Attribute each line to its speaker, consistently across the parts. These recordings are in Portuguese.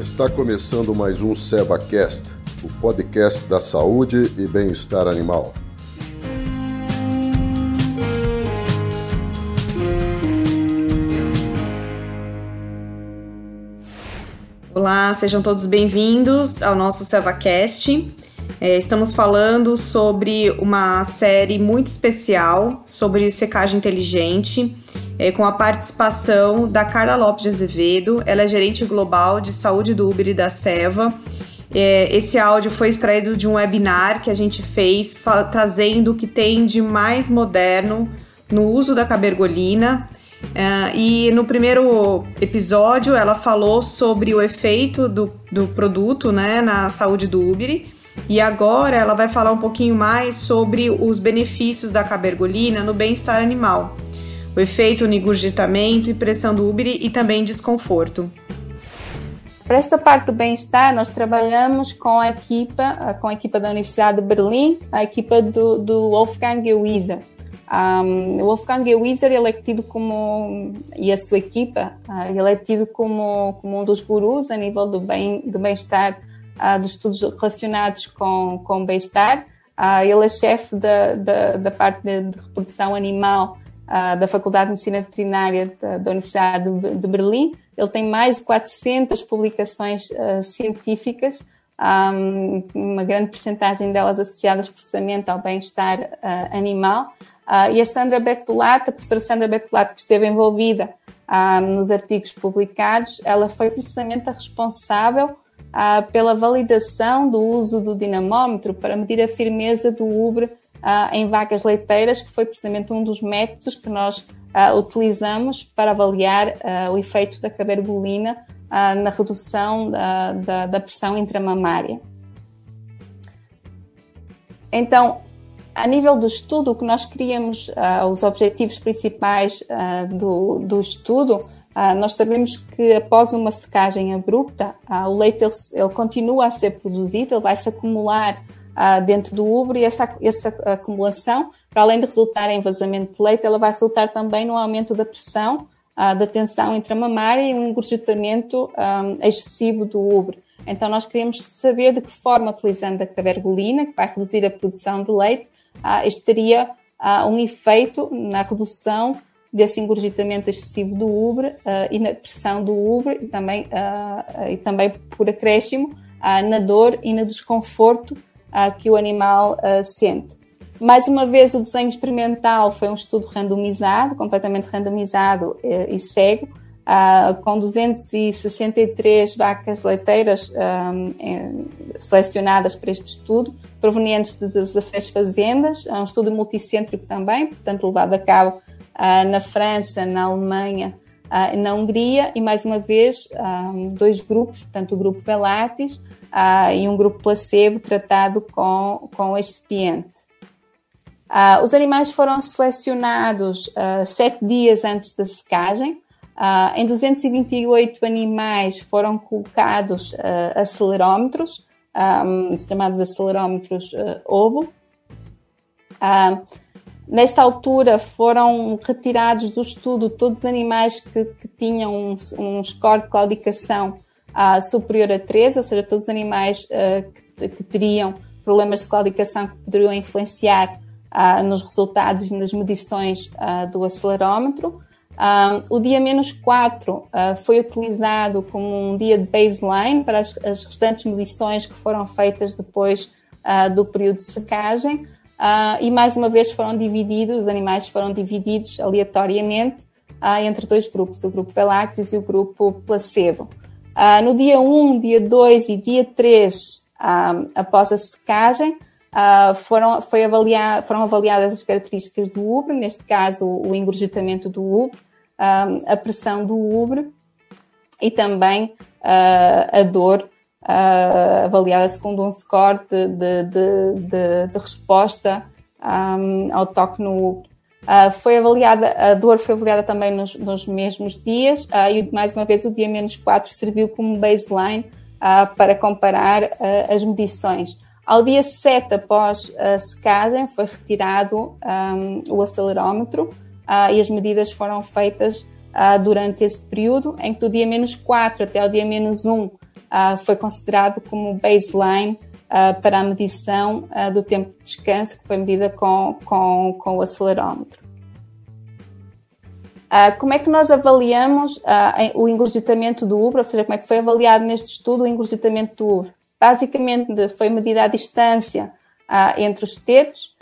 Speaker 1: Está começando mais um SevaCast, o podcast da saúde e bem-estar animal.
Speaker 2: Olá, sejam todos bem-vindos ao nosso SevaCast. É, estamos falando sobre uma série muito especial sobre secagem inteligente, é, com a participação da Carla Lopes de Azevedo. Ela é gerente global de saúde do Uber e da Seva. É, esse áudio foi extraído de um webinar que a gente fez, trazendo o que tem de mais moderno no uso da cabergolina. É, e no primeiro episódio ela falou sobre o efeito do, do produto né, na saúde do Uber e agora ela vai falar um pouquinho mais sobre os benefícios da cabergolina no bem-estar animal, o efeito no e pressão do úbere e também desconforto.
Speaker 3: Para esta parte do bem-estar, nós trabalhamos com a equipa, com a equipa da Universidade de Berlim, a equipa do, do Wolfgang Wieser. Um, o Wolfgang Wieser ele é tido como, e a sua equipa, uh, ele é tido como, como um dos gurus a nível do bem-estar do bem uh, dos estudos relacionados com, com bem-estar. Uh, ele é chefe da, da, da parte de, de, reprodução animal uh, da Faculdade de Medicina Veterinária da, da Universidade de, de, Berlim. Ele tem mais de 400 publicações científicas, um, uma grande percentagem delas associadas precisamente ao bem-estar animal. e a Sandra Bertolato, a professora Sandra Bertolato, que esteve envolvida nos artigos publicados, ela foi precisamente a responsável ah, pela validação do uso do dinamómetro para medir a firmeza do ubre ah, em vacas leiteiras, que foi precisamente um dos métodos que nós ah, utilizamos para avaliar o efeito da cabergolina na redução da, da, da pressão intramamária. Então, a nível do estudo, o que nós queríamos, uh, os objetivos principais uh, do, do estudo, uh, nós sabemos que após uma secagem abrupta, o leite ele, ele, continua a ser produzido, ele vai se acumular dentro do úbaro e essa, essa acumulação, para além de resultar em vazamento de leite, ela vai resultar também no aumento da pressão, da tensão intramamária e um engurgitamento um, excessivo do úbaro. Então, nós queríamos saber de que forma, utilizando a cabergolina, que vai reduzir a produção de leite, ah, isto teria ah, um efeito na redução desse engurgitamento excessivo do ubre ah, e na pressão do ubre e também, e também por acréscimo na dor e no desconforto que o animal sente. Mais uma vez, o desenho experimental foi um estudo randomizado, completamente randomizado e cego, uh, com 263 vacas leiteiras selecionadas para este estudo, provenientes de 16 fazendas, é um estudo multicêntrico também, portanto levado a cabo uh, na França, na Alemanha uh, na Hungria, e mais uma vez dois grupos, portanto o grupo Velatis uh, e um grupo placebo tratado com, com excipiente. Os animais foram selecionados sete dias antes da secagem. Em 228 animais foram colocados acelerómetros chamados acelerómetros OBO. Nesta altura foram retirados do estudo todos os animais que, que tinham um, um, score de claudicação superior a 13, ou seja, todos os animais uh, que, que, teriam problemas de claudicação que poderiam influenciar uh, nos resultados e nas medições do acelerómetro. Um, o dia menos 4 uh, foi utilizado como um dia de baseline para as, as restantes medições que foram feitas depois do período de secagem. E mais uma vez foram divididos, os animais foram divididos aleatoriamente entre dois grupos, o grupo Velactis e o grupo placebo. No dia 1, dia 2 e dia 3, após a secagem, foram, foi avaliar, foram avaliadas as características do ubre, neste caso o engurgitamento do ubre, a pressão do ubre e também a dor avaliada segundo um score de, de, de, de resposta um, ao toque no. Uh, foi avaliada, a dor foi avaliada também nos, nos mesmos dias uh, e mais uma vez o dia menos 4 serviu como baseline uh, para comparar as medições. Ao dia 7 após a secagem foi retirado um, o acelerómetro e as medidas foram feitas durante esse período, em que do dia menos 4 até o dia menos 1 uh, foi considerado como baseline para a medição do tempo de descanso que foi medida com, com, com o acelerómetro. Uh, como é que nós avaliamos uh, o engurgitamento do Uber, ou seja, como é que foi avaliado neste estudo o engurgitamento do Uber? Basicamente, foi medida a distância uh, entre os tetos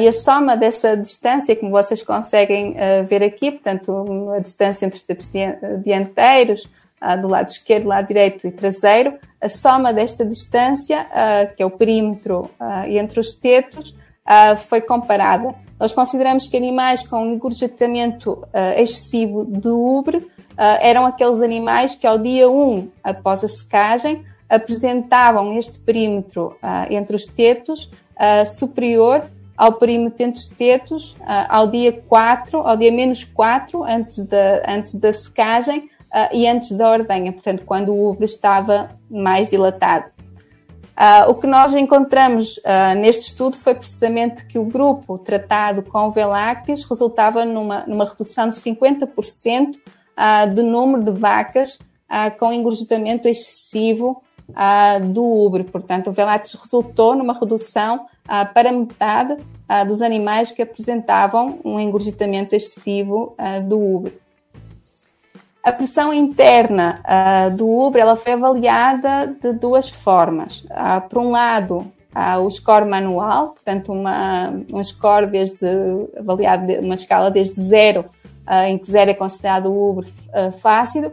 Speaker 3: e a soma dessa distância, como vocês conseguem ver aqui, portanto, a distância entre os tetos dianteiros, do lado esquerdo, lado direito e traseiro, a soma desta distância, que é o perímetro entre os tetos, foi comparada. Nós consideramos que animais com engurgitamento uh, excessivo de ubre eram aqueles animais que ao dia 1 após a secagem apresentavam este perímetro entre os tetos superior ao perímetro entre os tetos ao dia 4, ao dia menos 4 antes da, antes da secagem e antes da ordenha, portanto, quando o ubre estava mais dilatado. Uh, o que nós encontramos uh, neste estudo foi precisamente que o grupo tratado com Velactis resultava numa, numa redução de 50% uh, do número de vacas com engurgitamento excessivo do ubre. Portanto, o Velactis resultou numa redução para metade dos animais que apresentavam um engurgitamento excessivo do ubre. A pressão interna uh, do Uber ela foi avaliada de duas formas. Uh, por um lado, uh, o score manual, portanto, uma, um score desde, avaliado de uma escala desde zero, em que zero é considerado o Uber flácido,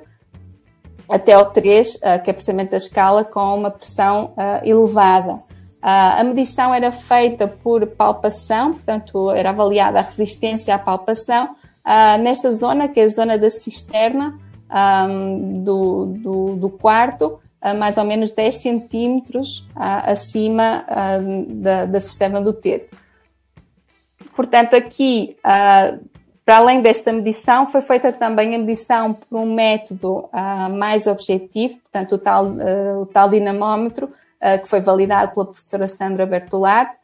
Speaker 3: até o 3, que é precisamente a escala com uma pressão elevada. a medição era feita por palpação, portanto, era avaliada a resistência à palpação, uh, nesta zona, que é a zona da cisterna um, do, do, do, quarto, uh, mais ou menos 10 centímetros uh, acima da, da cisterna do teto. Portanto, aqui, para além desta medição, foi feita também a medição por um método mais objetivo, portanto, o tal, o tal dinamómetro, que foi validado pela professora Sandra Bertolatti.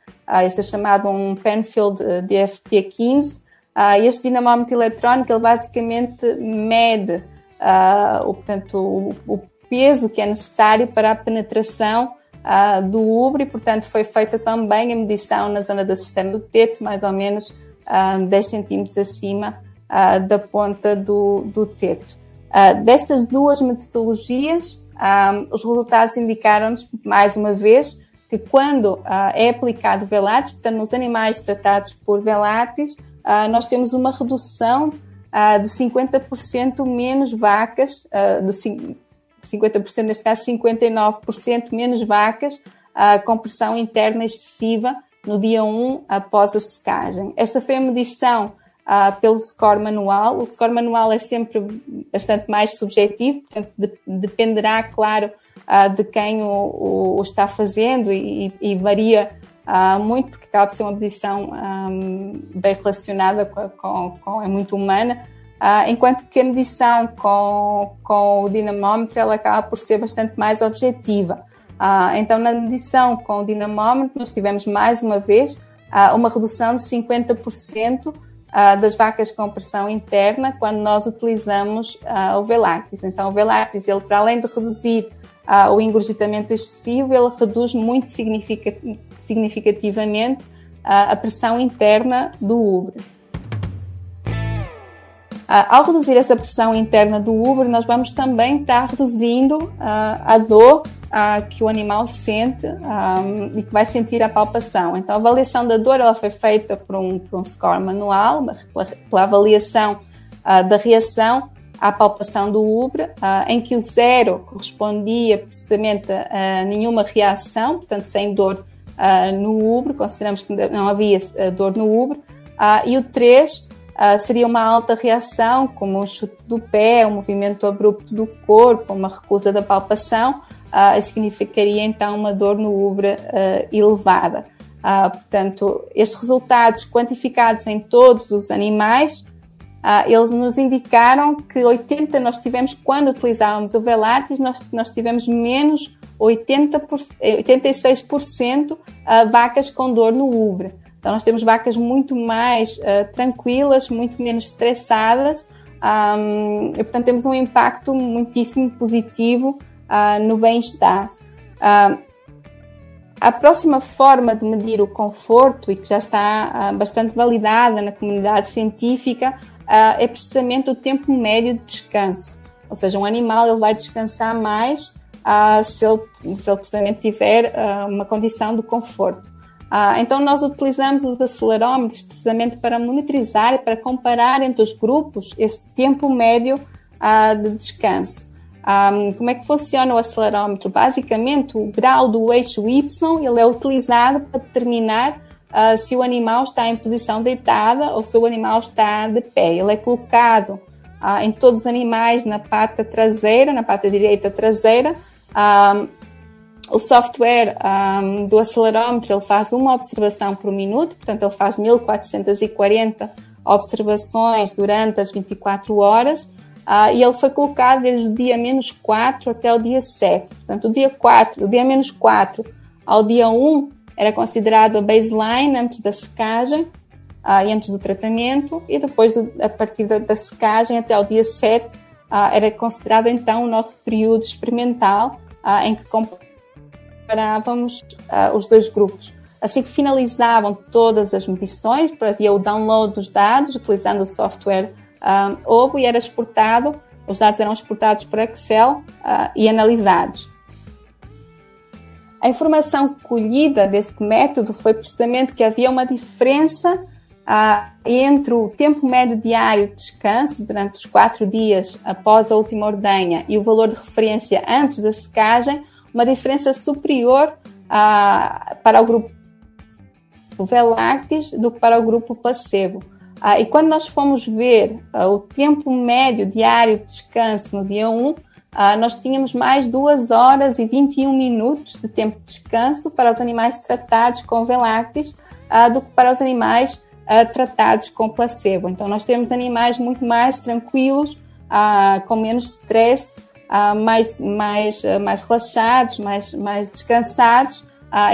Speaker 3: este é chamado um Penfield DFT-15, Uh, este dinamómetro eletrónico, ele basicamente mede uh, o, portanto, o, o, peso que é necessário para a penetração uh, do ubre, portanto, foi feita também a medição na zona da cisterna do teto, mais ou menos uh, 10 centímetros acima da ponta do, do teto. destas duas metodologias, os resultados indicaram-nos, mais uma vez, que quando é aplicado velates, portanto, nos animais tratados por velates, uh, nós temos uma redução uh, de 50% menos vacas, uh, de 50%, neste caso 59% menos vacas com pressão interna excessiva no dia 1 após a secagem. Esta foi a medição pelo score manual. O score manual é sempre bastante mais subjetivo, portanto, de, dependerá, claro, de quem o, o, o, está fazendo e, e varia uh, muito, porque acaba de ser uma posição um, bem relacionada com, com, com, é muito humana, uh, enquanto que a medição com, com o dinamómetro ela acaba por ser bastante mais objetiva. Uh, então, na medição com o dinamómetro, nós tivemos mais uma vez uma redução de 50% das vacas com pressão interna quando nós utilizamos o Velactis. Então, o Velactis, ele, para além de reduzir uh, o engurgitamento excessivo, ele reduz muito significativamente uh, a pressão interna do úbrio. Uh, ao reduzir essa pressão interna do úbrio, nós vamos também estar reduzindo uh, a dor uh, que o animal sente um, e que vai sentir a palpação. Então, a avaliação da dor ela foi feita por um, por um score manual, pela, pela avaliação da reação à palpação do ubre, uh, em que o zero correspondia precisamente a nenhuma reação, portanto, sem dor uh, no ubre, consideramos que não havia uh, dor no ubre, e o 3 seria uma alta reação, como um chute do pé, um movimento abrupto do corpo, uma recusa da palpação, significaria então uma dor no ubre elevada. portanto, estes resultados quantificados em todos os animais Uh, eles nos indicaram que 80 nós tivemos, quando utilizávamos o Velatis, nós, nós tivemos menos 80 86% uh, vacas com dor no ubre. Então nós temos vacas muito mais uh, tranquilas, muito menos estressadas um, e portanto temos um impacto muitíssimo positivo no bem-estar. A próxima forma de medir o conforto, e que já está bastante validada na comunidade científica, é precisamente o tempo médio de descanso. Ou seja, um animal ele vai descansar mais se, ele, se ele precisamente tiver uma condição de conforto. então, nós utilizamos os acelerómetros precisamente para monitorizar e para comparar entre os grupos esse tempo médio de descanso. Um, como é que funciona o acelerómetro? Basicamente, o grau do eixo Y ele é utilizado para determinar uh, se o animal está em posição deitada ou se o animal está de pé. Ele é colocado uh, em todos os animais na pata traseira, na pata direita traseira. Um, o software um, do acelerómetro ele faz uma observação por minuto, portanto, ele faz 1440 observações durante as 24 horas. Uh, e ele foi colocado desde o dia menos 4 até o dia 7. Portanto, o dia 4, o dia menos 4 ao dia 1 era considerado a baseline antes da secagem uh, e antes do tratamento, e depois, a partir da, da secagem até o dia 7, uh, ah, era considerado então o nosso período experimental em que comparávamos os dois grupos. Assim que finalizavam todas as medições, havia o download dos dados utilizando o software um, houve e era exportado, os dados eram exportados para Excel e analisados. A informação colhida deste método foi precisamente que havia uma diferença uh, entre o tempo médio diário de descanso durante os quatro dias após a última ordenha e o valor de referência antes da secagem, uma diferença superior uh, para o grupo Velactis do que para o grupo placebo. Ah, e quando nós fomos ver ah, o tempo médio diário de descanso no dia 1, ah, nós tínhamos mais 2 horas e 21 minutos de tempo de descanso para os animais tratados com Velactis ah, do que para os animais ah, tratados com placebo. Então, nós temos animais muito mais tranquilos, com menos stress, mais, mais, mais relaxados, mais, mais descansados.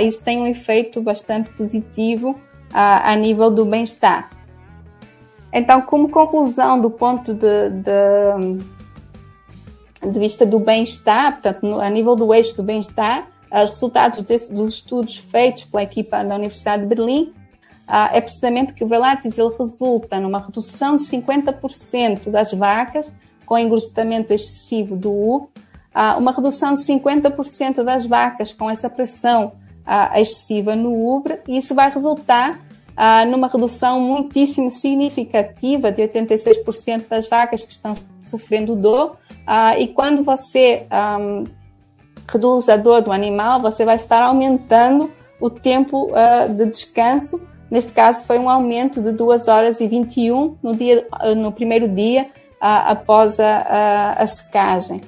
Speaker 3: isso tem um efeito bastante positivo a nível do bem-estar. Então, como conclusão do ponto de, de, de vista do bem-estar, portanto, no, a nível do eixo do bem-estar, os resultados desse, dos estudos feitos pela equipa da Universidade de Berlim uh, é precisamente que o Velatis ele resulta numa redução de 50% das vacas com engrossamento excessivo do U, uh, uma redução de 50% das vacas com essa pressão excessiva no ubre, e isso vai resultar ah, numa redução muitíssimo significativa de 86% das vacas que estão sofrendo dor. Ah, e quando você um, reduz a dor do animal, você vai estar aumentando o tempo uh, de descanso. Neste caso, foi um aumento de 2 horas e 21 no, dia, no primeiro dia após a, a, a secagem.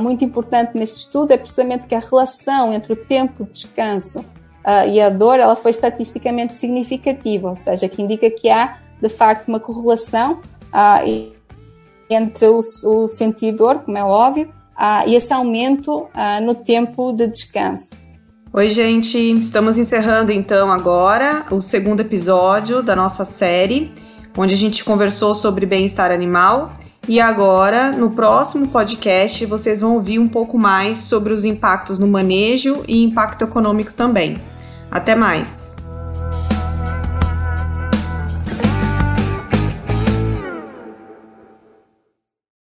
Speaker 3: muito importante neste estudo é precisamente que a relação entre o tempo de descanso uh, e a dor ela foi estatisticamente significativa, ou seja, que indica que há de facto uma correlação uh, entre o, o sentir dor, como é óbvio, uh, e esse aumento no tempo de descanso.
Speaker 2: Oi, gente, estamos encerrando então agora o segundo episódio da nossa série, onde a gente conversou sobre bem-estar animal. E agora, no próximo podcast, vocês vão ouvir um pouco mais sobre os impactos no manejo e impacto econômico também. Até mais!